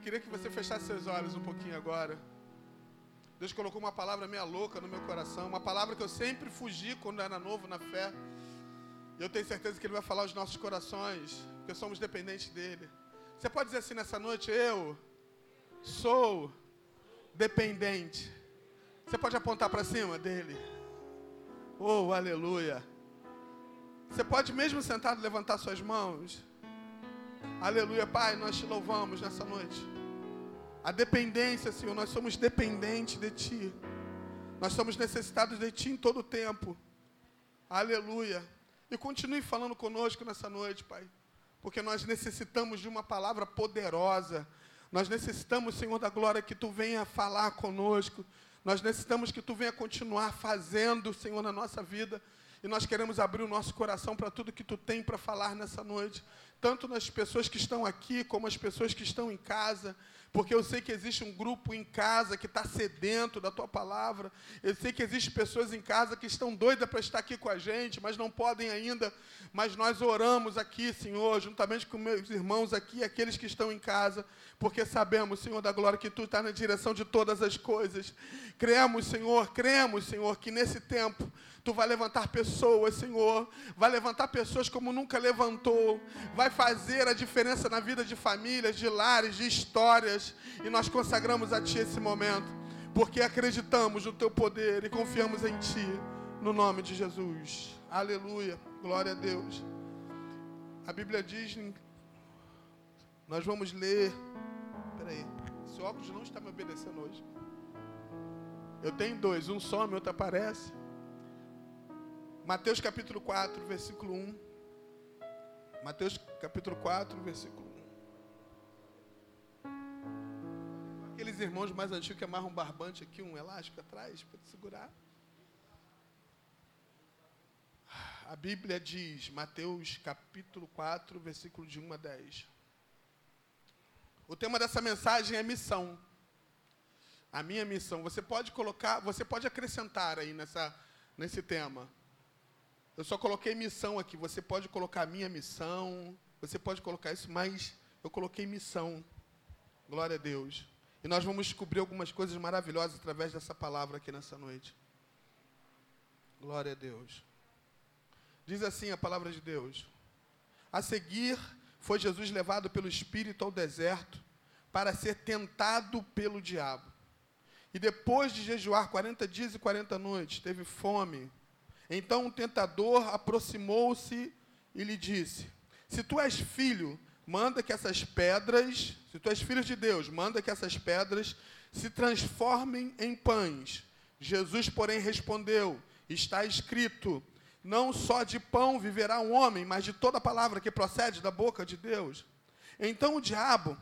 Eu queria que você fechasse seus olhos um pouquinho agora. Deus colocou uma palavra meia louca no meu coração, uma palavra que eu sempre fugi quando era novo na fé. E eu tenho certeza que Ele vai falar aos nossos corações, porque somos dependentes dEle. Você pode dizer assim nessa noite: Eu sou dependente. Você pode apontar para cima dele. Oh, aleluia. Você pode mesmo sentado levantar suas mãos. Aleluia, Pai, nós te louvamos nessa noite. A dependência, Senhor, nós somos dependentes de Ti. Nós somos necessitados de Ti em todo o tempo. Aleluia. E continue falando conosco nessa noite, Pai. Porque nós necessitamos de uma palavra poderosa. Nós necessitamos, Senhor da glória, que Tu venha falar conosco. Nós necessitamos que Tu venha continuar fazendo, Senhor, na nossa vida. E nós queremos abrir o nosso coração para tudo que Tu tem para falar nessa noite. Tanto nas pessoas que estão aqui, como as pessoas que estão em casa porque eu sei que existe um grupo em casa que está sedento da tua palavra. Eu sei que existem pessoas em casa que estão doidas para estar aqui com a gente, mas não podem ainda. Mas nós oramos aqui, Senhor, juntamente com meus irmãos aqui, aqueles que estão em casa, porque sabemos, Senhor da glória, que tu está na direção de todas as coisas. Cremos, Senhor, cremos, Senhor, que nesse tempo Tu vai levantar pessoas, Senhor. Vai levantar pessoas como nunca levantou. Vai fazer a diferença na vida de famílias, de lares, de histórias. E nós consagramos a Ti esse momento. Porque acreditamos no Teu poder e confiamos em Ti. No nome de Jesus. Aleluia. Glória a Deus. A Bíblia diz. Nós vamos ler. Peraí. Esse óculos não está me obedecendo hoje. Eu tenho dois. Um some, outro aparece. Mateus capítulo 4, versículo 1. Mateus capítulo 4, versículo Aqueles irmãos mais antigos que amarram um barbante aqui, um elástico atrás, para segurar. A Bíblia diz, Mateus capítulo 4, versículo de 1 a 10. O tema dessa mensagem é missão. A minha missão. Você pode colocar, você pode acrescentar aí nessa, nesse tema. Eu só coloquei missão aqui. Você pode colocar minha missão, você pode colocar isso, mas eu coloquei missão. Glória a Deus. E nós vamos descobrir algumas coisas maravilhosas através dessa palavra aqui nessa noite. Glória a Deus. Diz assim a palavra de Deus: A seguir, foi Jesus levado pelo Espírito ao deserto para ser tentado pelo diabo. E depois de jejuar 40 dias e 40 noites, teve fome. Então o tentador aproximou-se e lhe disse: Se tu és filho, manda que essas pedras, se tu és filho de Deus, manda que essas pedras se transformem em pães. Jesus, porém, respondeu: Está escrito: Não só de pão viverá um homem, mas de toda palavra que procede da boca de Deus. Então o diabo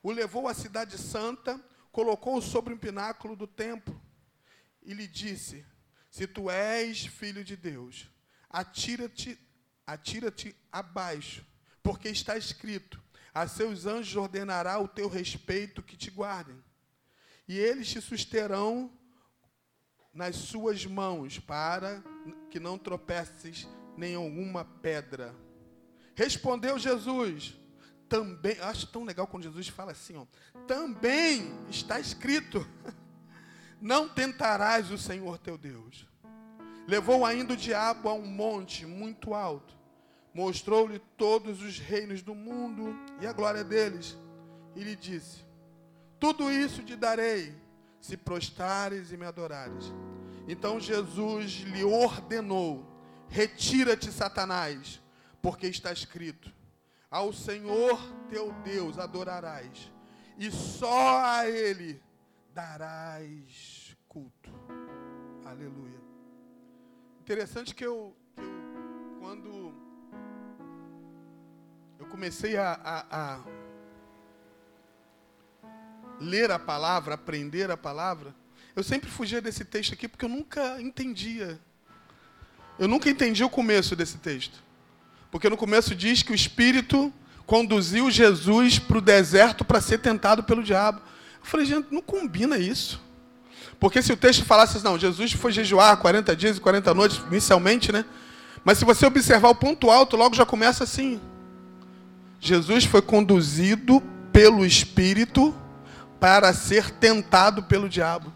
o levou à cidade santa, colocou-o sobre um pináculo do templo e lhe disse: se tu és filho de Deus, atira-te atira-te abaixo, porque está escrito: a seus anjos ordenará o teu respeito que te guardem. E eles te susterão nas suas mãos, para que não tropeces nem alguma pedra. Respondeu Jesus: também, acho tão legal quando Jesus fala assim, ó, também está escrito. Não tentarás o Senhor teu Deus. Levou ainda o diabo a um monte muito alto, mostrou-lhe todos os reinos do mundo e a glória deles, e lhe disse: Tudo isso te darei, se prostares e me adorares. Então Jesus lhe ordenou: Retira-te, Satanás, porque está escrito: Ao Senhor teu Deus adorarás, e só a Ele darás culto. Aleluia. Interessante que eu, que eu quando comecei a, a, a ler a palavra, aprender a palavra, eu sempre fugia desse texto aqui porque eu nunca entendia. Eu nunca entendi o começo desse texto. Porque no começo diz que o Espírito conduziu Jesus para o deserto para ser tentado pelo diabo. Eu falei, gente, não combina isso. Porque se o texto falasse assim, não, Jesus foi jejuar 40 dias e 40 noites, inicialmente, né? Mas se você observar o ponto alto, logo já começa assim. Jesus foi conduzido pelo Espírito para ser tentado pelo diabo.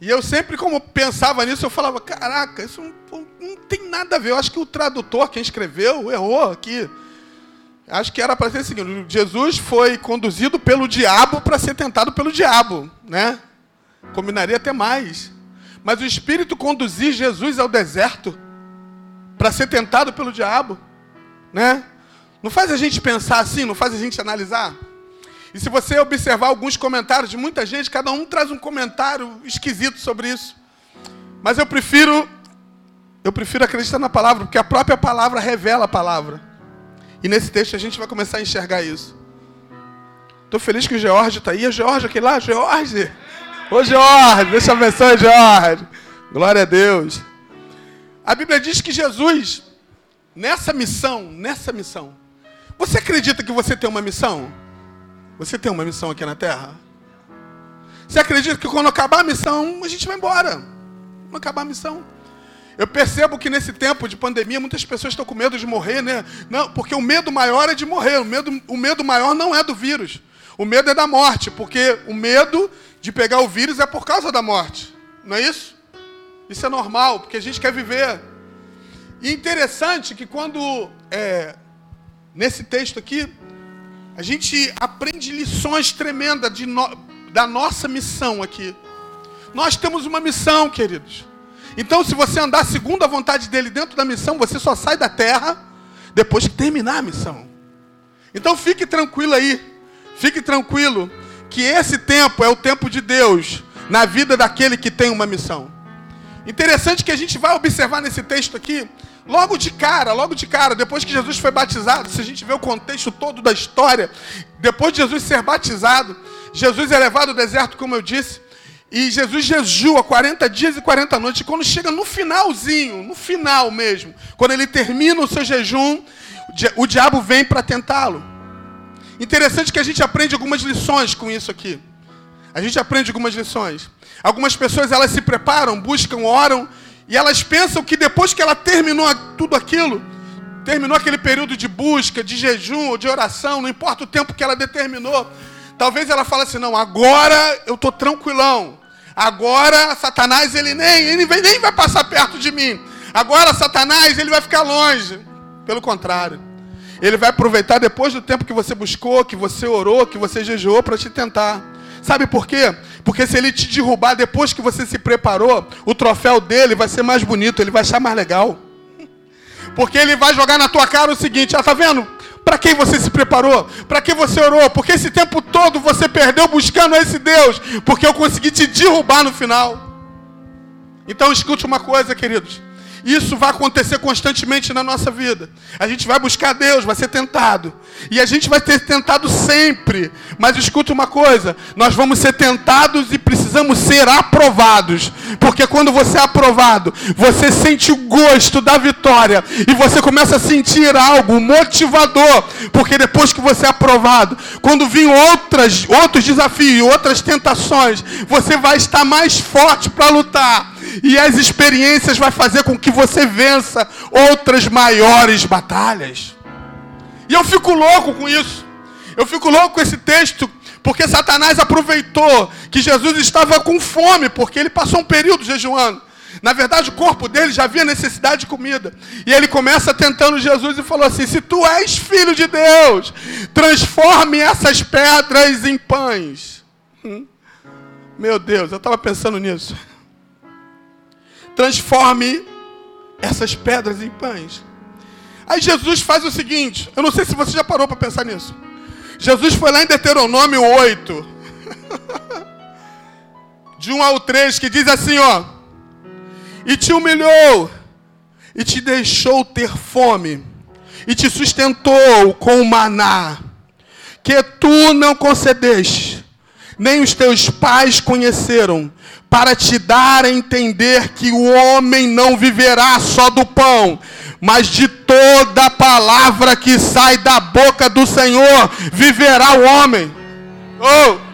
E eu sempre, como pensava nisso, eu falava: caraca, isso não, não tem nada a ver. Eu acho que o tradutor, quem escreveu, errou aqui. Acho que era para ser o seguinte: Jesus foi conduzido pelo diabo para ser tentado pelo diabo, né? Combinaria até mais. Mas o Espírito conduzir Jesus ao deserto para ser tentado pelo diabo, né? Não faz a gente pensar assim, não faz a gente analisar? E se você observar alguns comentários de muita gente, cada um traz um comentário esquisito sobre isso. Mas eu prefiro eu prefiro acreditar na palavra, porque a própria palavra revela a palavra. E nesse texto a gente vai começar a enxergar isso. Estou feliz que o George está aí. O George aqui lá, George. Ô George, deixa eu abençoe, George. Glória a Deus. A Bíblia diz que Jesus, nessa missão, nessa missão, você acredita que você tem uma missão? Você tem uma missão aqui na Terra? Você acredita que quando acabar a missão, a gente vai embora? Quando acabar a missão. Eu percebo que nesse tempo de pandemia, muitas pessoas estão com medo de morrer, né? Não, porque o medo maior é de morrer. O medo, o medo maior não é do vírus. O medo é da morte, porque o medo de pegar o vírus é por causa da morte. Não é isso? Isso é normal, porque a gente quer viver. E interessante que quando é, nesse texto aqui, a gente aprende lições tremendas no, da nossa missão aqui. Nós temos uma missão, queridos. Então, se você andar segundo a vontade dele dentro da missão, você só sai da terra depois que terminar a missão. Então, fique tranquilo aí. Fique tranquilo que esse tempo é o tempo de Deus na vida daquele que tem uma missão. Interessante que a gente vai observar nesse texto aqui Logo de cara, logo de cara, depois que Jesus foi batizado, se a gente vê o contexto todo da história, depois de Jesus ser batizado, Jesus é levado ao deserto, como eu disse, e Jesus jejua 40 dias e 40 noites. E quando chega no finalzinho, no final mesmo, quando ele termina o seu jejum, o diabo vem para tentá-lo. Interessante que a gente aprende algumas lições com isso aqui. A gente aprende algumas lições. Algumas pessoas elas se preparam, buscam, oram e elas pensam que depois que ela terminou tudo aquilo, terminou aquele período de busca, de jejum ou de oração, não importa o tempo que ela determinou, talvez ela fale assim: não, agora eu estou tranquilão. Agora Satanás ele nem, ele nem vai passar perto de mim. Agora Satanás ele vai ficar longe. Pelo contrário, ele vai aproveitar depois do tempo que você buscou, que você orou, que você jejuou para te tentar. Sabe por quê? Porque se ele te derrubar depois que você se preparou, o troféu dele vai ser mais bonito, ele vai achar mais legal. Porque ele vai jogar na tua cara o seguinte: ah, tá vendo? Para quem você se preparou? Para que você orou? Porque esse tempo todo você perdeu buscando esse Deus, porque eu consegui te derrubar no final. Então escute uma coisa, queridos. Isso vai acontecer constantemente na nossa vida. A gente vai buscar Deus, vai ser tentado. E a gente vai ser tentado sempre. Mas escuta uma coisa: nós vamos ser tentados e precisamos ser aprovados. Porque quando você é aprovado, você sente o gosto da vitória. E você começa a sentir algo motivador. Porque depois que você é aprovado, quando vir outras, outros desafios, outras tentações, você vai estar mais forte para lutar. E as experiências vai fazer com que você vença outras maiores batalhas. E eu fico louco com isso. Eu fico louco com esse texto, porque Satanás aproveitou que Jesus estava com fome, porque ele passou um período jejuando. Na verdade, o corpo dele já havia necessidade de comida. E ele começa tentando Jesus e falou assim: Se tu és filho de Deus, transforme essas pedras em pães. Hum? Meu Deus, eu estava pensando nisso transforme essas pedras em pães. Aí Jesus faz o seguinte, eu não sei se você já parou para pensar nisso. Jesus foi lá em Deuteronômio 8, de 1 ao 3, que diz assim, ó: E te humilhou, e te deixou ter fome, e te sustentou com maná, que tu não concedeste, nem os teus pais conheceram, para te dar a entender que o homem não viverá só do pão, mas de toda palavra que sai da boca do Senhor viverá o homem. Oh!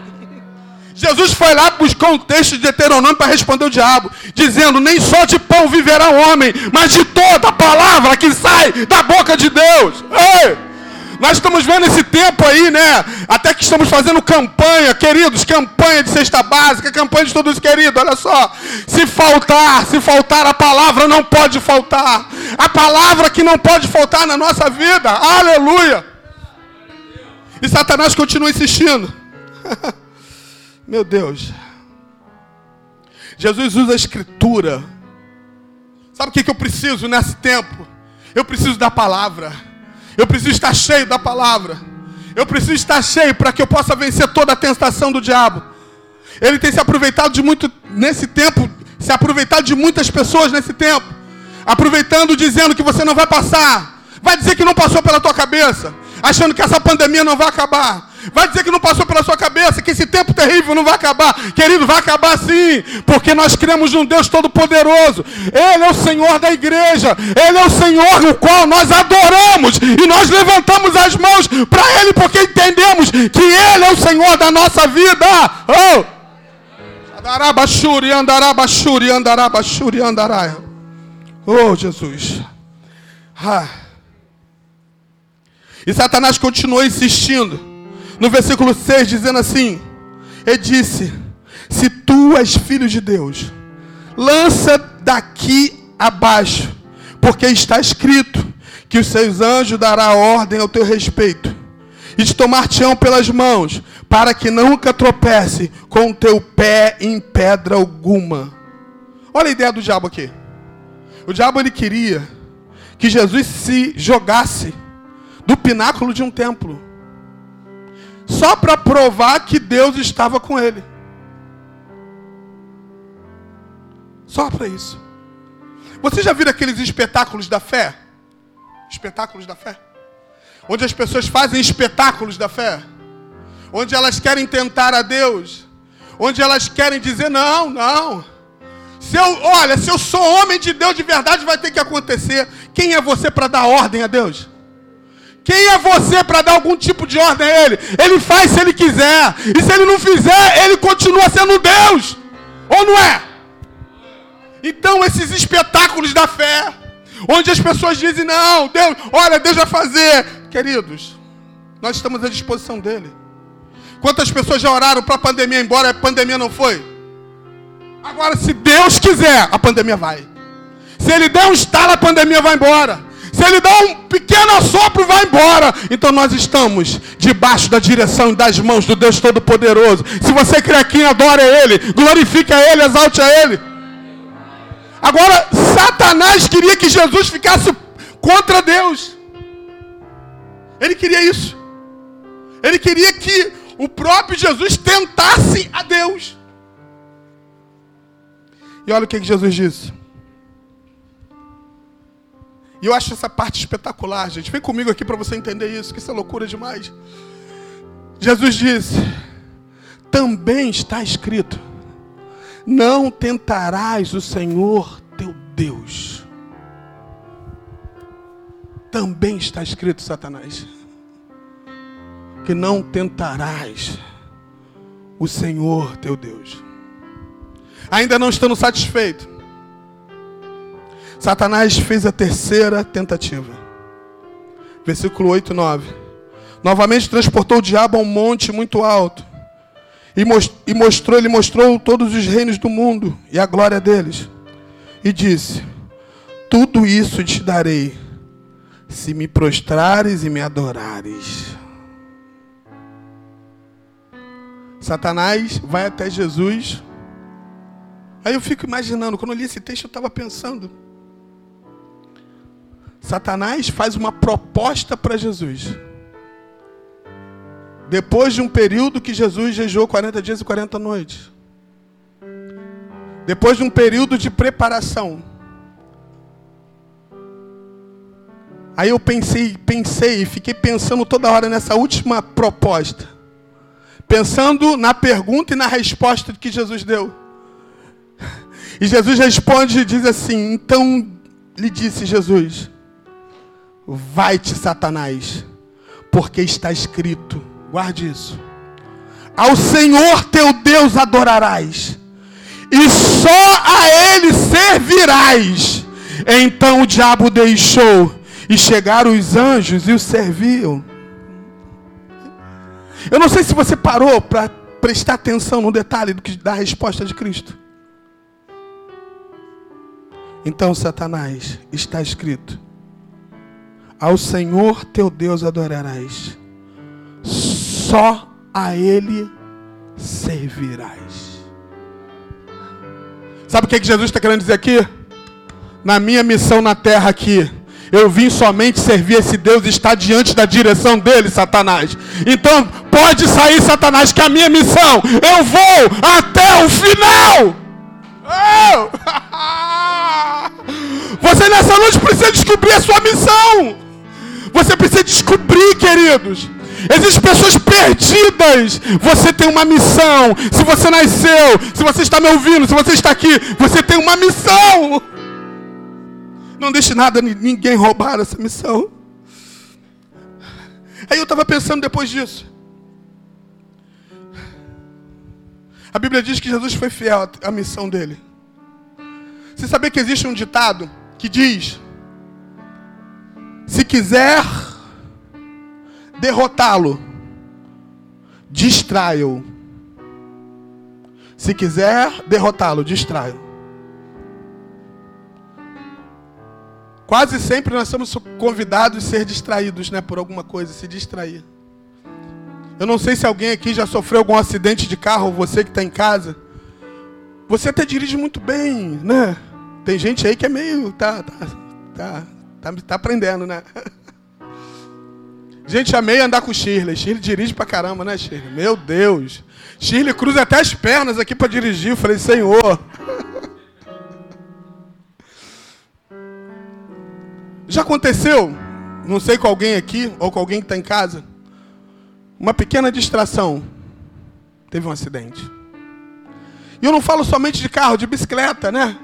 Jesus foi lá buscar um texto de Deuteronômio para responder o diabo, dizendo: Nem só de pão viverá o homem, mas de toda palavra que sai da boca de Deus. Ei! Nós estamos vendo esse tempo aí, né? Até que estamos fazendo campanha, queridos, campanha de cesta básica, campanha de todos queridos. Olha só, se faltar, se faltar a palavra não pode faltar. A palavra que não pode faltar na nossa vida. Aleluia. E Satanás continua insistindo. Meu Deus. Jesus usa a escritura. Sabe o que, que eu preciso nesse tempo? Eu preciso da palavra. Eu preciso estar cheio da palavra. Eu preciso estar cheio para que eu possa vencer toda a tentação do diabo. Ele tem se aproveitado de muito nesse tempo, se aproveitado de muitas pessoas nesse tempo, aproveitando dizendo que você não vai passar. Vai dizer que não passou pela tua cabeça, achando que essa pandemia não vai acabar. Vai dizer que não passou pela sua cabeça, que esse tempo terrível não vai acabar. Querido, vai acabar sim, porque nós cremos num Deus Todo-Poderoso. Ele é o Senhor da igreja, Ele é o Senhor no qual nós adoramos e nós levantamos as mãos para Ele, porque entendemos que Ele é o Senhor da nossa vida. Oh! Andarai. Oh, Jesus. Ah. E Satanás continuou insistindo no versículo 6, dizendo assim: Ele disse: Se tu és filho de Deus, lança daqui abaixo, porque está escrito que os seus anjos dará ordem ao teu respeito, e te tomar-te-ão pelas mãos, para que nunca tropece com o teu pé em pedra alguma. Olha a ideia do diabo aqui. O diabo ele queria que Jesus se jogasse do pináculo de um templo só para provar que Deus estava com ele. Só para isso. Você já viu aqueles espetáculos da fé? Espetáculos da fé? Onde as pessoas fazem espetáculos da fé? Onde elas querem tentar a Deus? Onde elas querem dizer: não, não. Se eu, olha, se eu sou homem de Deus de verdade, vai ter que acontecer. Quem é você para dar ordem a Deus? Quem é você para dar algum tipo de ordem a Ele? Ele faz se Ele quiser. E se Ele não fizer, Ele continua sendo Deus. Ou não é? Então, esses espetáculos da fé, onde as pessoas dizem, não, Deus, olha, Deus vai fazer. Queridos, nós estamos à disposição dEle. Quantas pessoas já oraram para a pandemia embora, a pandemia não foi? Agora, se Deus quiser, a pandemia vai. Se Ele der um estalo, a pandemia vai embora. Se ele dá um pequeno assopro, vai embora. Então nós estamos debaixo da direção e das mãos do Deus Todo-Poderoso. Se você crê quem adora Ele, glorifique a Ele, exalte a Ele. Agora, Satanás queria que Jesus ficasse contra Deus. Ele queria isso. Ele queria que o próprio Jesus tentasse a Deus. E olha o que Jesus disse. E eu acho essa parte espetacular, gente. Vem comigo aqui para você entender isso, que isso é loucura demais. Jesus disse: também está escrito: não tentarás o Senhor teu Deus. Também está escrito, Satanás, que não tentarás o Senhor teu Deus. Ainda não estando satisfeito, Satanás fez a terceira tentativa. Versículo 8 e 9. Novamente transportou o diabo a um monte muito alto. E mostrou, ele mostrou todos os reinos do mundo e a glória deles. E disse: Tudo isso te darei, se me prostrares e me adorares. Satanás vai até Jesus. Aí eu fico imaginando, quando eu li esse texto, eu estava pensando. Satanás faz uma proposta para Jesus. Depois de um período que Jesus jejuou 40 dias e 40 noites. Depois de um período de preparação. Aí eu pensei, pensei, fiquei pensando toda hora nessa última proposta. Pensando na pergunta e na resposta que Jesus deu. E Jesus responde e diz assim: Então lhe disse Jesus: Vai-te, Satanás, porque está escrito, guarde isso. Ao Senhor teu Deus adorarás, e só a Ele servirás. Então o diabo deixou, e chegaram os anjos e o serviam. Eu não sei se você parou para prestar atenção no detalhe do que da resposta de Cristo. Então, Satanás, está escrito: Ao Senhor teu Deus adorarás, só a Ele servirás. Sabe o que, que Jesus está querendo dizer aqui? Na minha missão na terra aqui, eu vim somente servir esse Deus e estar diante da direção dele, Satanás. Então, pode sair, Satanás, que a minha missão, eu vou até o final. Oh! Você nessa noite precisa descobrir a sua missão. Você precisa descobrir, queridos. Existem pessoas perdidas. Você tem uma missão. Se você nasceu, se você está me ouvindo, se você está aqui, você tem uma missão. Não deixe nada, ninguém roubar essa missão. Aí eu estava pensando depois disso. A Bíblia diz que Jesus foi fiel à missão dele. Você sabia que existe um ditado que diz: se quiser derrotá-lo, distraia-o. Se quiser derrotá-lo, distraia-o. Quase sempre nós somos convidados a ser distraídos, né, por alguma coisa, se distrair. Eu não sei se alguém aqui já sofreu algum acidente de carro, você que está em casa. Você até dirige muito bem, né? Tem gente aí que é meio. tá, tá, tá, tá, tá aprendendo, né? Gente, amei andar com Shirley. Shirley dirige pra caramba, né, Shirley? Meu Deus. Shirley cruza até as pernas aqui para dirigir. Eu falei, Senhor. Já aconteceu, não sei com alguém aqui ou com alguém que está em casa, uma pequena distração. Teve um acidente. E eu não falo somente de carro, de bicicleta, né?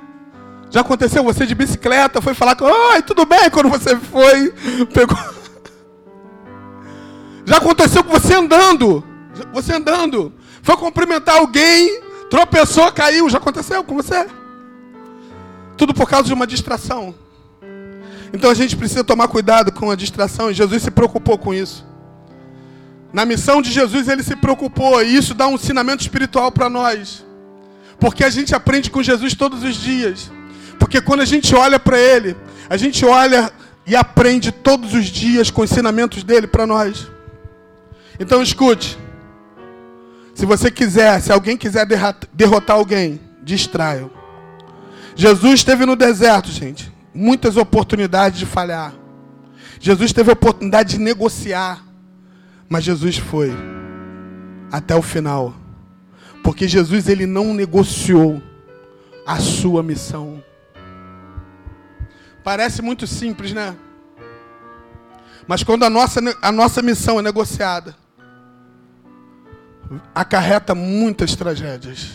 Já aconteceu você de bicicleta, foi falar com, oi, tudo bem? Quando você foi, pegou. Já aconteceu com você andando. Você andando. Foi cumprimentar alguém, tropeçou, caiu. Já aconteceu com você? Tudo por causa de uma distração. Então a gente precisa tomar cuidado com a distração e Jesus se preocupou com isso. Na missão de Jesus ele se preocupou e isso dá um ensinamento espiritual para nós. Porque a gente aprende com Jesus todos os dias. Porque quando a gente olha para ele, a gente olha e aprende todos os dias com ensinamentos dele para nós. Então escute. Se você quiser, se alguém quiser derrotar alguém, distraia. Jesus esteve no deserto, gente muitas oportunidades de falhar. Jesus teve a oportunidade de negociar, mas Jesus foi até o final. Porque Jesus ele não negociou a sua missão. Parece muito simples, né? Mas quando a nossa, a nossa missão é negociada, acarreta muitas tragédias.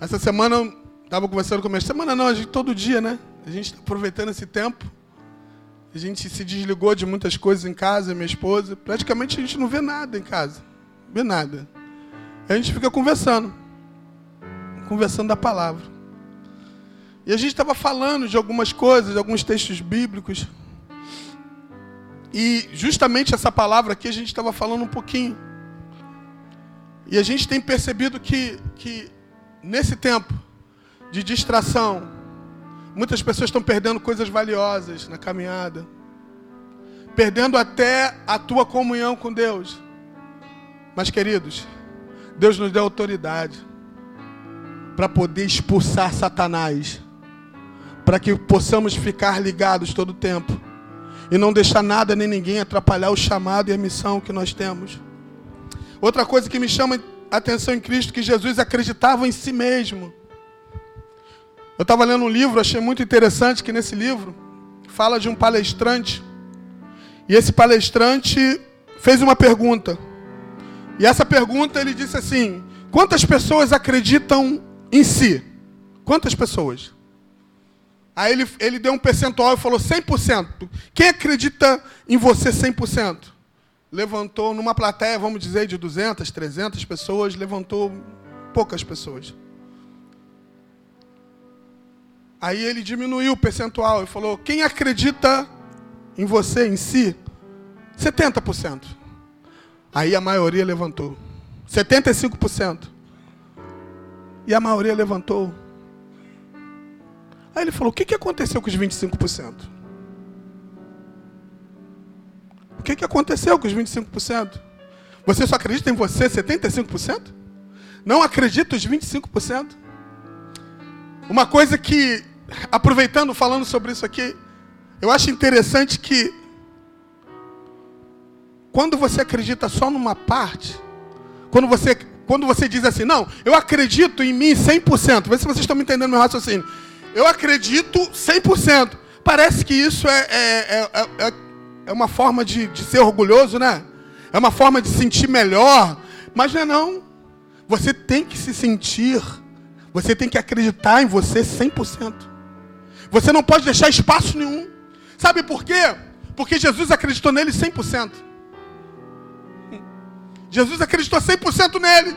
Essa semana estava conversando com a minha semana não, a gente, todo dia, né? A gente está aproveitando esse tempo. A gente se desligou de muitas coisas em casa, minha esposa. Praticamente a gente não vê nada em casa. Não vê nada. A gente fica conversando. Conversando da palavra. E a gente estava falando de algumas coisas, de alguns textos bíblicos. E justamente essa palavra aqui a gente estava falando um pouquinho. E a gente tem percebido que, que nesse tempo de distração, Muitas pessoas estão perdendo coisas valiosas na caminhada. Perdendo até a tua comunhão com Deus. Mas, queridos, Deus nos deu autoridade para poder expulsar Satanás. Para que possamos ficar ligados todo o tempo. E não deixar nada nem ninguém atrapalhar o chamado e a missão que nós temos. Outra coisa que me chama a atenção em Cristo, que Jesus acreditava em si mesmo. Eu estava lendo um livro, achei muito interessante que nesse livro fala de um palestrante. E esse palestrante fez uma pergunta. E essa pergunta ele disse assim: Quantas pessoas acreditam em si? Quantas pessoas? Aí ele, ele deu um percentual e falou 100%. Quem acredita em você 100%? Levantou numa plateia, vamos dizer, de 200, 300 pessoas, levantou poucas pessoas. Aí ele diminuiu o percentual e falou: quem acredita em você, em si? 70%. Aí a maioria levantou. 75%. E a maioria levantou. Aí ele falou: O que, que aconteceu com os 25%? O que, que aconteceu com os 25%? Você só acredita em você 75%? Não acredita os 25%? Uma coisa que, aproveitando, falando sobre isso aqui, eu acho interessante que quando você acredita só numa parte, quando você, quando você diz assim, não, eu acredito em mim 100%, vê se vocês estão me entendendo meu raciocínio. Eu acredito 100%. Parece que isso é, é, é, é, é uma forma de, de ser orgulhoso, né? É uma forma de sentir melhor. Mas não é não. Você tem que se sentir, você tem que acreditar em você 100%. Você não pode deixar espaço nenhum. Sabe por quê? Porque Jesus acreditou nele 100%. Jesus acreditou 100% nele.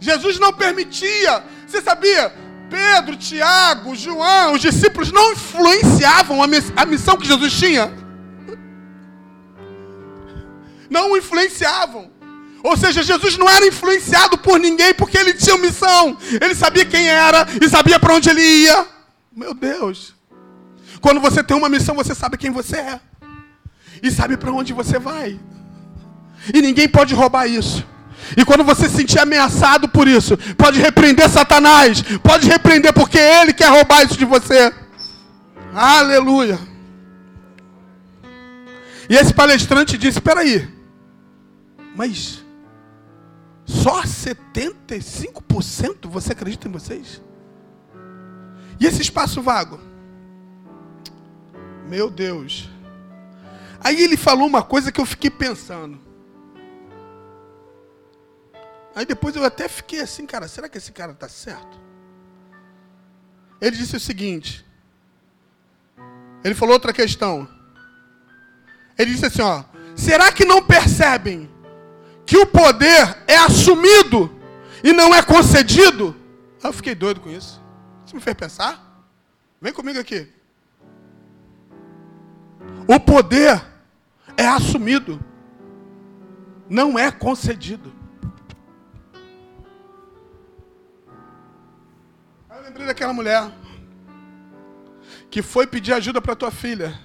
Jesus não permitia. Você sabia? Pedro, Tiago, João, os discípulos não influenciavam a missão que Jesus tinha. Não influenciavam. Ou seja, Jesus não era influenciado por ninguém porque ele tinha missão. Ele sabia quem era e sabia para onde ele ia. Meu Deus. Quando você tem uma missão, você sabe quem você é. E sabe para onde você vai. E ninguém pode roubar isso. E quando você se sentir ameaçado por isso, pode repreender Satanás. Pode repreender porque ele quer roubar isso de você. Aleluia. E esse palestrante disse: Espera aí, mas só 75% você acredita em vocês? E esse espaço vago? Meu Deus. Aí ele falou uma coisa que eu fiquei pensando. Aí depois eu até fiquei assim, cara, será que esse cara está certo? Ele disse o seguinte. Ele falou outra questão. Ele disse assim, ó, será que não percebem que o poder é assumido e não é concedido? Eu fiquei doido com isso. Isso me fez pensar. Vem comigo aqui. O poder é assumido, não é concedido. Daquela mulher que foi pedir ajuda para tua filha.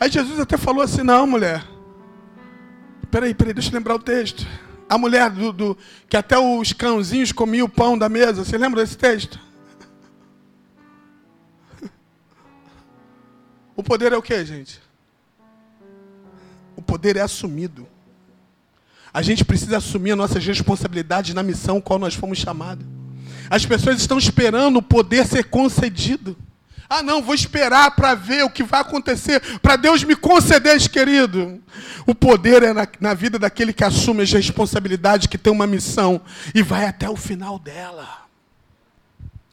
Aí Jesus até falou assim: Não, mulher. Peraí, peraí, deixa eu lembrar o texto. A mulher do, do que até os cãozinhos comiam o pão da mesa. Você lembra desse texto? O poder é o que, gente? O poder é assumido. A gente precisa assumir as nossas responsabilidades na missão qual nós fomos chamados. As pessoas estão esperando o poder ser concedido. Ah, não, vou esperar para ver o que vai acontecer, para Deus me conceder, querido. O poder é na, na, vida daquele que assume as responsabilidades, que tem uma missão e vai até o final dela.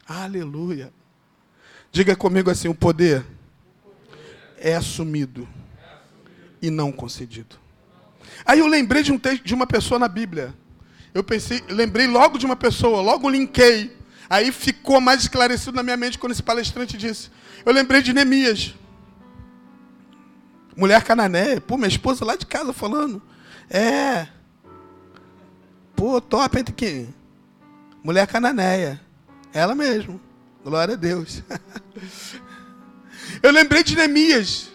Aleluia. Diga comigo assim: o poder é assumido e não concedido. Aí eu lembrei de um texto de uma pessoa na Bíblia. Eu pensei, lembrei logo de uma pessoa, logo linkei. Aí ficou mais esclarecido na minha mente quando esse palestrante disse. Eu lembrei de Neemias. Mulher canané, pô, minha esposa lá de casa falando. É. Pô, top, entre quem? Mulher cananeia. Ela mesmo. Glória a Deus. Eu lembrei de Neemias.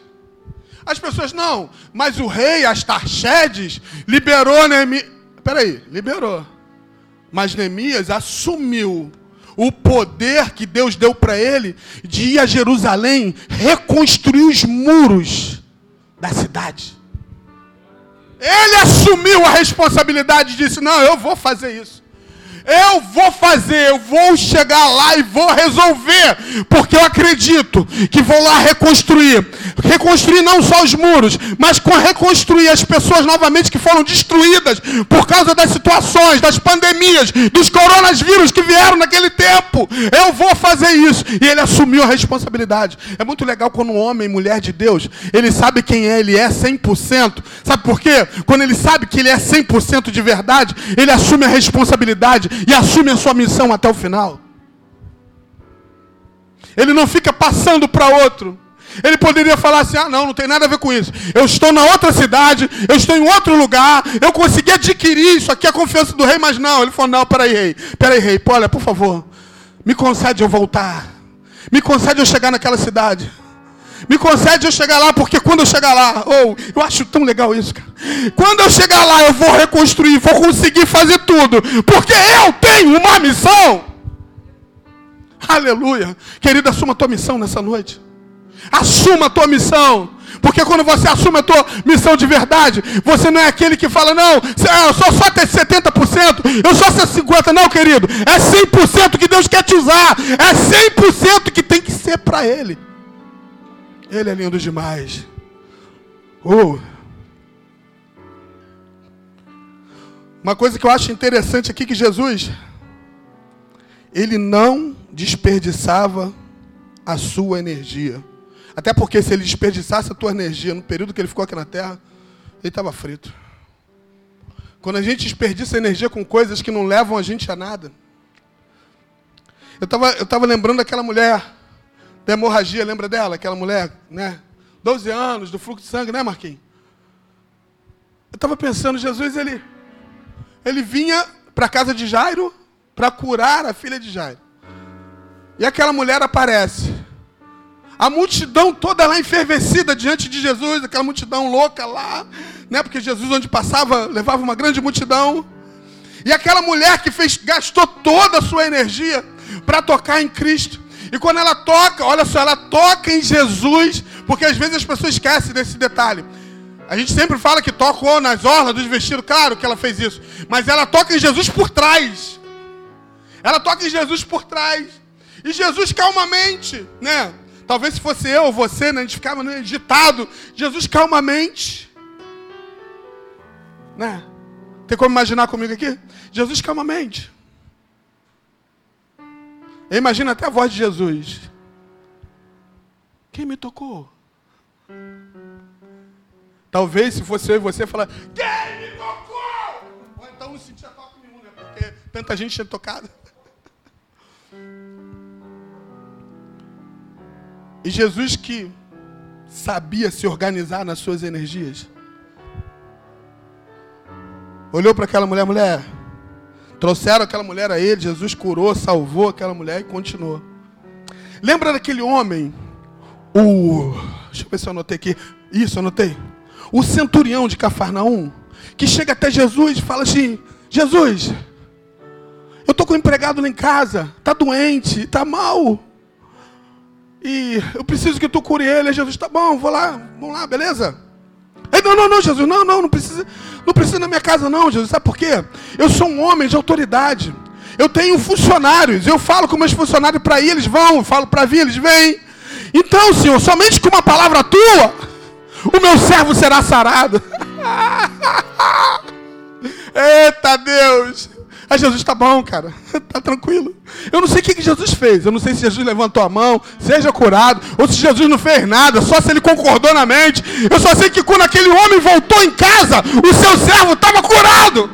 As pessoas, não, mas o rei Astarchedes liberou Neemias. Peraí, liberou. Mas Neemias assumiu o poder que Deus deu para ele de ir a Jerusalém reconstruir os muros da cidade. Ele assumiu a responsabilidade e disse: Não, eu vou fazer isso. Eu vou fazer, eu vou chegar lá e vou resolver, porque eu acredito que vou lá reconstruir. Reconstruir não só os muros, mas reconstruir as pessoas novamente que foram destruídas por causa das situações, das pandemias, dos coronavírus que vieram naquele tempo. Eu vou fazer isso. E ele assumiu a responsabilidade. É muito legal quando um homem mulher de Deus, ele sabe quem é, ele é 100%. Sabe por quê? Quando ele sabe que ele é 100% de verdade, ele assume a responsabilidade e assume a sua missão até o final. Ele não fica passando para outro. Ele poderia falar assim: ah, não, não tem nada a ver com isso. Eu estou na outra cidade, eu estou em outro lugar, eu consegui adquirir isso aqui, a confiança do rei, mas não. Ele falou: não, peraí, rei, peraí, rei, olha, por favor, me concede eu voltar, me concede eu chegar naquela cidade. Me concede eu chegar lá, porque quando eu chegar lá, ou oh, eu acho tão legal isso, cara. Quando eu chegar lá, eu vou reconstruir, vou conseguir fazer tudo, porque eu tenho uma missão. Aleluia. Querida, assuma a tua missão nessa noite. Assuma a tua missão. Porque quando você assume a tua missão de verdade, você não é aquele que fala, não, eu sou só até 70%, eu sou só 50%. Não, querido, é 100% que Deus quer te usar. É 100% que tem que ser para Ele. Ele é lindo demais. Oh. Uma coisa que eu acho interessante aqui que Jesus, ele não desperdiçava a sua energia. Até porque se ele desperdiçasse a tua energia no período que ele ficou aqui na terra, ele estava frito. Quando a gente desperdiça energia com coisas que não levam a gente a nada. Eu estava eu tava lembrando daquela mulher da hemorragia, lembra dela? Aquela mulher, né? 12 anos, do fluxo de sangue, né, Marquinhos? Eu estava pensando, Jesus, ele, ele vinha para a casa de Jairo para curar a filha de Jairo. E aquela mulher aparece. A multidão toda lá enfervecida diante de Jesus, aquela multidão louca lá, né? Porque Jesus onde passava levava uma grande multidão. E aquela mulher que fez gastou toda a sua energia para tocar em Cristo. E quando ela toca, olha só, ela toca em Jesus, porque às vezes as pessoas esquecem desse detalhe. A gente sempre fala que tocou nas orlas dos vestidos, claro que ela fez isso, mas ela toca em Jesus por trás. Ela toca em Jesus por trás. E Jesus calmamente, né? Talvez se fosse eu ou você, né, a gente ficava né, agitado. Jesus calmamente. Né? Tem como imaginar comigo aqui? Jesus calmamente. Eu imagino até a voz de Jesus. Quem me tocou? Talvez se fosse eu e você falar, quem me tocou? Ou então não sentia toque nenhum, né? Porque tanta gente tinha tocado. E Jesus que sabia se organizar nas suas energias, olhou para aquela mulher, mulher, trouxeram aquela mulher a ele, Jesus curou, salvou aquela mulher e continuou. Lembra daquele homem, o. Deixa eu ver se eu anotei aqui. Isso, anotei. O centurião de Cafarnaum, que chega até Jesus e fala assim: Jesus, eu estou com um empregado lá em casa, está doente, está mal. E eu preciso que tu cure ele. Jesus, tá bom, vou lá, vamos lá, beleza? Não, não, não, Jesus, não, não, não precisa, não precisa na minha casa, não, Jesus. Sabe por quê? Eu sou um homem de autoridade. Eu tenho funcionários. Eu falo com meus funcionários para ir, eles vão. Eu falo para vir, eles vêm. Então, Senhor, somente com uma palavra tua, o meu servo será sarado. Eita Deus! Aí Jesus, tá bom, cara, tá tranquilo. Eu não sei o que, que Jesus fez. Eu não sei se Jesus levantou a mão, seja curado, ou se Jesus não fez nada, só se ele concordou na mente. Eu só sei que quando aquele homem voltou em casa, o seu servo estava curado.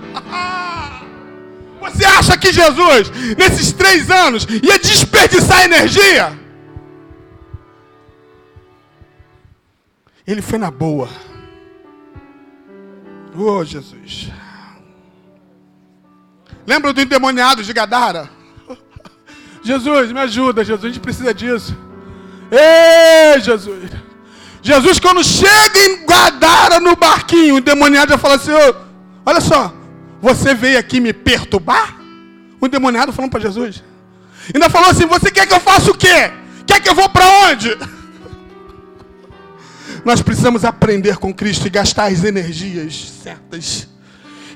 Você acha que Jesus, nesses três anos, ia desperdiçar energia? Ele foi na boa. Oh, Jesus. Lembra do endemoniado de Gadara? Jesus, me ajuda, Jesus, a gente precisa disso. Ei, Jesus. Jesus, quando chega em Gadara no barquinho, o endemoniado já fala assim: olha só, você veio aqui me perturbar? O endemoniado falando para Jesus. Ainda falou assim: você quer que eu faça o quê? Quer que eu vou para onde? Nós precisamos aprender com Cristo e gastar as energias certas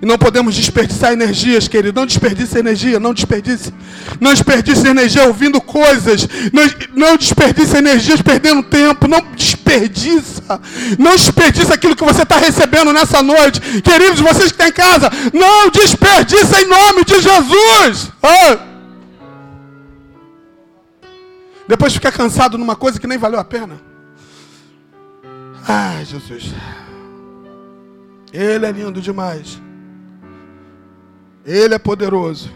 e não podemos desperdiçar energias, querido. Não desperdice energia, não desperdice. Não desperdice energia ouvindo coisas. Não, não desperdice energias perdendo tempo. Não desperdiça. Não desperdiça aquilo que você está recebendo nessa noite. Queridos, vocês que estão em casa, não desperdiça em nome de Jesus. Oh. Depois fica cansado numa coisa que nem valeu a pena. Ai, Jesus. Ele é lindo demais. Ele é poderoso.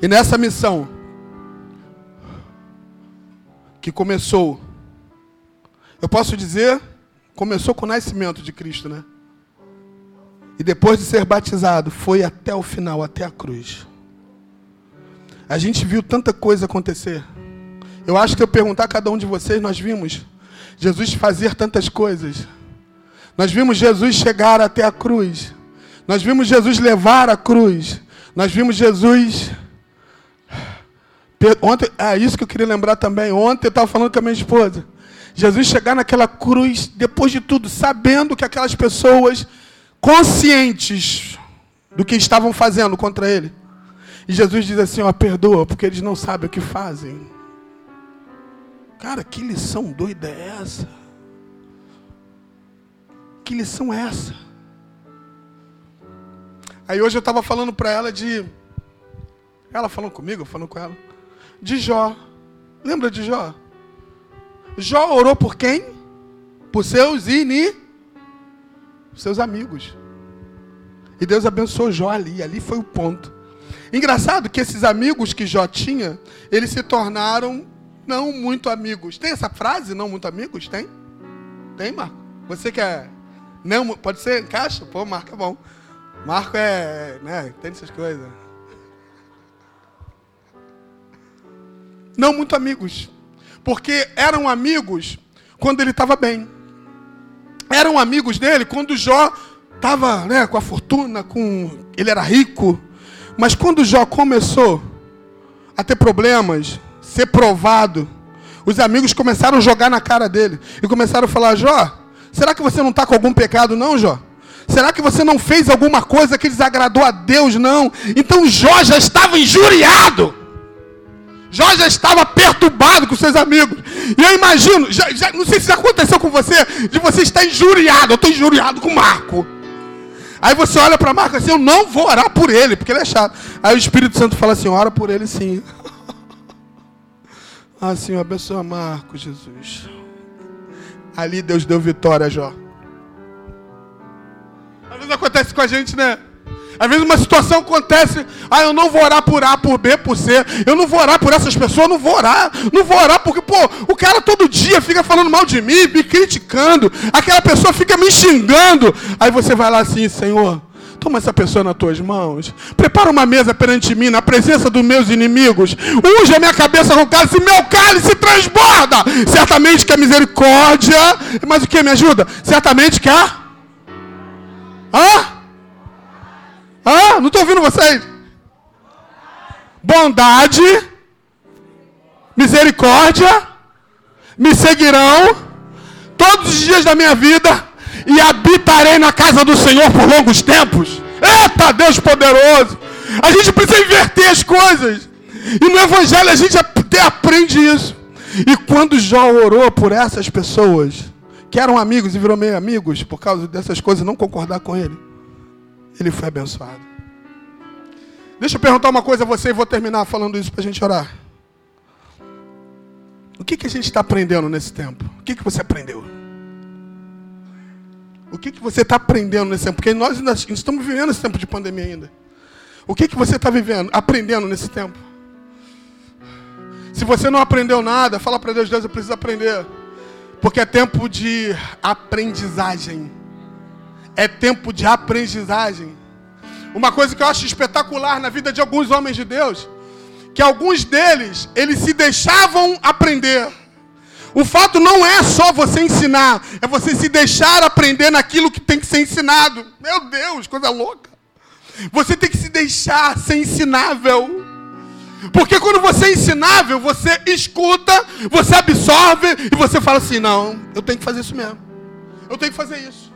E nessa missão, que começou, eu posso dizer, começou com o nascimento de Cristo, né? E depois de ser batizado, foi até o final, até a cruz. A gente viu tanta coisa acontecer. Eu acho que eu perguntar a cada um de vocês, nós vimos Jesus fazer tantas coisas. Nós vimos Jesus chegar até a cruz. Nós vimos Jesus levar a cruz. Nós vimos Jesus. Ontem, é isso que eu queria lembrar também. Ontem eu estava falando com a minha esposa. Jesus chegar naquela cruz, depois de tudo, sabendo que aquelas pessoas conscientes do que estavam fazendo contra ele. E Jesus diz assim: ó, perdoa, porque eles não sabem o que fazem. Cara, que lição doida é essa? Que lição é essa? Aí hoje eu estava falando para ela de. Ela falando comigo, falando com ela. De Jó. Lembra de Jó? Jó orou por quem? Por seus ini, seus amigos. E Deus abençoou Jó ali, ali foi o ponto. Engraçado que esses amigos que Jó tinha, eles se tornaram não muito amigos. Tem essa frase, não muito amigos? Tem? Tem, Marco? Você que é. Não, pode ser? Encaixa? Pô, Marco é bom. Marco é. Né, tem essas coisas. Não muito amigos. Porque eram amigos quando ele estava bem. Eram amigos dele quando Jó estava né, com a fortuna, com ele era rico. Mas quando Jó começou a ter problemas, ser provado, os amigos começaram a jogar na cara dele e começaram a falar: Jó, será que você não está com algum pecado, não, Jó? Será que você não fez alguma coisa que desagradou a Deus, não? Então Jó já estava injuriado. Jó já estava perturbado com seus amigos. E eu imagino, já, já, não sei se já aconteceu com você, de você estar injuriado. Eu estou injuriado com Marco. Aí você olha para Marco assim, eu não vou orar por ele, porque ele é chato. Aí o Espírito Santo fala assim, ora por ele sim. ah, Senhor, abençoa Marco, Jesus. Ali Deus deu vitória Jó. Às vezes acontece com a gente, né? Às vezes uma situação acontece, ah, eu não vou orar por A, por B, por C, eu não vou orar por essas pessoas, não vou orar, não vou orar porque, pô, o cara todo dia fica falando mal de mim, me criticando, aquela pessoa fica me xingando. Aí você vai lá assim, Senhor, toma essa pessoa nas tuas mãos, prepara uma mesa perante mim, na presença dos meus inimigos, unge a minha cabeça com cálice, meu cálice transborda. Certamente que a misericórdia, mas o que me ajuda? Certamente que a. Hã? Ah, não estou ouvindo vocês. Bondade, misericórdia, me seguirão todos os dias da minha vida e habitarei na casa do Senhor por longos tempos. Eita, Deus poderoso! A gente precisa inverter as coisas. E no Evangelho a gente até aprende isso. E quando Jó orou por essas pessoas, que eram amigos e virou meio amigos, por causa dessas coisas, não concordar com ele, ele foi abençoado. Deixa eu perguntar uma coisa a você e vou terminar falando isso para a gente orar. O que, que a gente está aprendendo nesse tempo? O que, que você aprendeu? O que, que você está aprendendo nesse tempo? Porque nós ainda estamos vivendo esse tempo de pandemia ainda. O que, que você está vivendo, aprendendo nesse tempo? Se você não aprendeu nada, fala para Deus, Deus, eu preciso aprender. Porque é tempo de aprendizagem é tempo de aprendizagem. Uma coisa que eu acho espetacular na vida de alguns homens de Deus, que alguns deles, eles se deixavam aprender. O fato não é só você ensinar, é você se deixar aprender naquilo que tem que ser ensinado. Meu Deus, coisa louca. Você tem que se deixar ser ensinável. Porque quando você é ensinável, você escuta, você absorve e você fala assim: não, eu tenho que fazer isso mesmo. Eu tenho que fazer isso.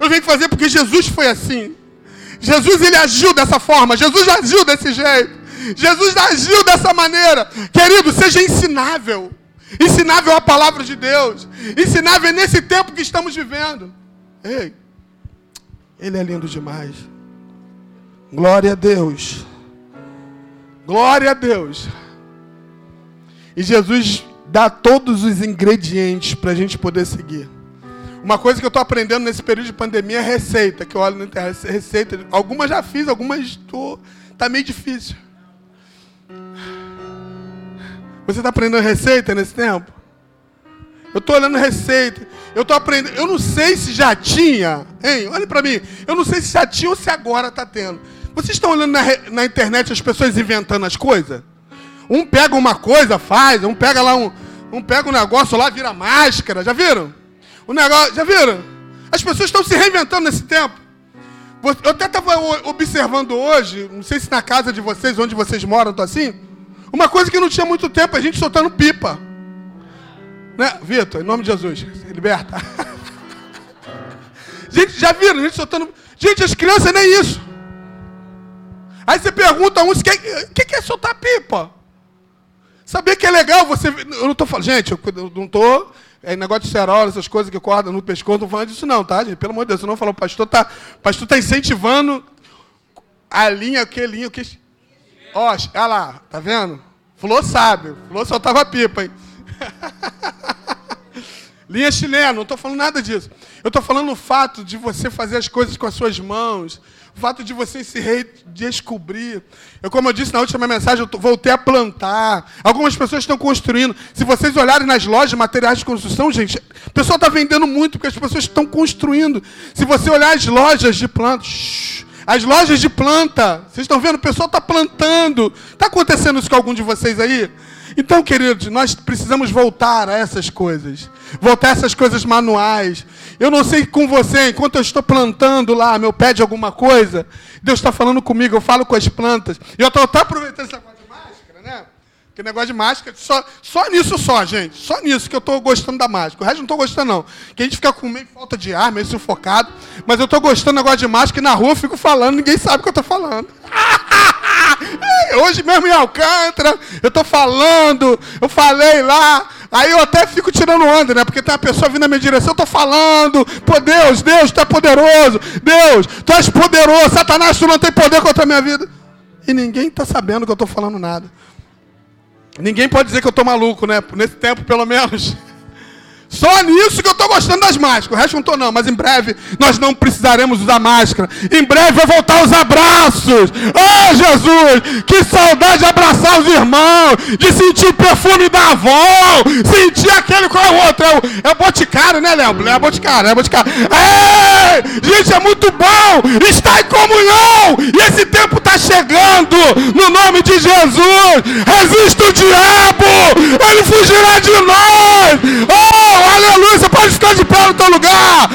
Eu tenho que fazer porque Jesus foi assim. Jesus ele agiu dessa forma. Jesus agiu desse jeito. Jesus agiu dessa maneira. Querido, seja ensinável. Ensinável a palavra de Deus. Ensinável nesse tempo que estamos vivendo. Ei, ele é lindo demais. Glória a Deus. Glória a Deus. E Jesus dá todos os ingredientes para a gente poder seguir. Uma coisa que eu estou aprendendo nesse período de pandemia é receita, que eu olho na internet, receita. Algumas já fiz, algumas estou. Está meio difícil. Você está aprendendo receita nesse tempo? Eu estou olhando receita. Eu estou aprendendo. Eu não sei se já tinha, hein? Olha para mim. Eu não sei se já tinha ou se agora está tendo. Vocês estão olhando na, na, internet as pessoas inventando as coisas? Um pega uma coisa, faz. Um pega lá um, um pega um negócio lá, vira máscara. Já viram? O negócio, já viram? As pessoas estão se reinventando nesse tempo. Eu até estava observando hoje, não sei se na casa de vocês, onde vocês moram, tô assim. Uma coisa que não tinha muito tempo, a gente soltando pipa. Né? Vitor, em nome de Jesus, liberta. gente, já viram? A gente soltando. Gente, as crianças nem isso. Aí você pergunta a uns, o que, que é soltar pipa? Saber que é legal você. Eu não estou falando. Gente, eu não estou. É negócio de cerola, essas coisas que cortam no pescoço, não falando disso, não, tá, gente? Pelo amor de Deus, não falou, pastor está pastor tá incentivando a linha, que linha, que. Ó, olha lá, tá vendo? Falou sábio, falou soltava pipa, hein? Linha chilena, não estou falando nada disso. Eu estou falando o fato de você fazer as coisas com as suas mãos, o fato de você se redescobrir. Eu, como eu disse na última mensagem, eu voltei a plantar. Algumas pessoas estão construindo. Se vocês olharem nas lojas de materiais de construção, gente, o pessoal está vendendo muito porque as pessoas estão construindo. Se você olhar as lojas de plantas, as lojas de planta, vocês estão vendo? O pessoal está plantando. Está acontecendo isso com algum de vocês aí? Então, queridos, nós precisamos voltar a essas coisas. Voltar a essas coisas manuais. Eu não sei com você, enquanto eu estou plantando lá meu pé de alguma coisa, Deus está falando comigo, eu falo com as plantas. E eu estou até aproveitando esse negócio de máscara, né? Que negócio de máscara, só, só nisso só, gente. Só nisso que eu estou gostando da máscara. O resto não estou gostando, não. Que a gente fica com meio falta de ar, meio sufocado. Mas eu estou gostando do negócio de máscara e na rua eu fico falando, ninguém sabe o que eu estou falando. Hoje mesmo em Alcântara, eu estou falando, eu falei lá, aí eu até fico tirando onda, né? Porque tem uma pessoa vindo na minha direção, eu estou falando, pô Deus, Deus, tu é poderoso, Deus, tu és poderoso, Satanás, tu não tem poder contra a minha vida. E ninguém está sabendo que eu estou falando nada. Ninguém pode dizer que eu estou maluco, né? Nesse tempo, pelo menos. Só nisso que eu estou gostando das máscaras. O resto não estou não, mas em breve nós não precisaremos usar máscara. Em breve vai voltar os abraços. Oh Jesus, que saudade de abraçar os irmãos, de sentir o perfume da avó, sentir aquele qual é o outro, é o, é o boticário, né, Léo? É boticário, é boticário. Ei, gente, é muito bom estar em comunhão. E esse tempo está chegando. No nome de Jesus, resista o diabo, ele fugirá de nós. Oh, aleluia, você pode ficar de pé no teu lugar.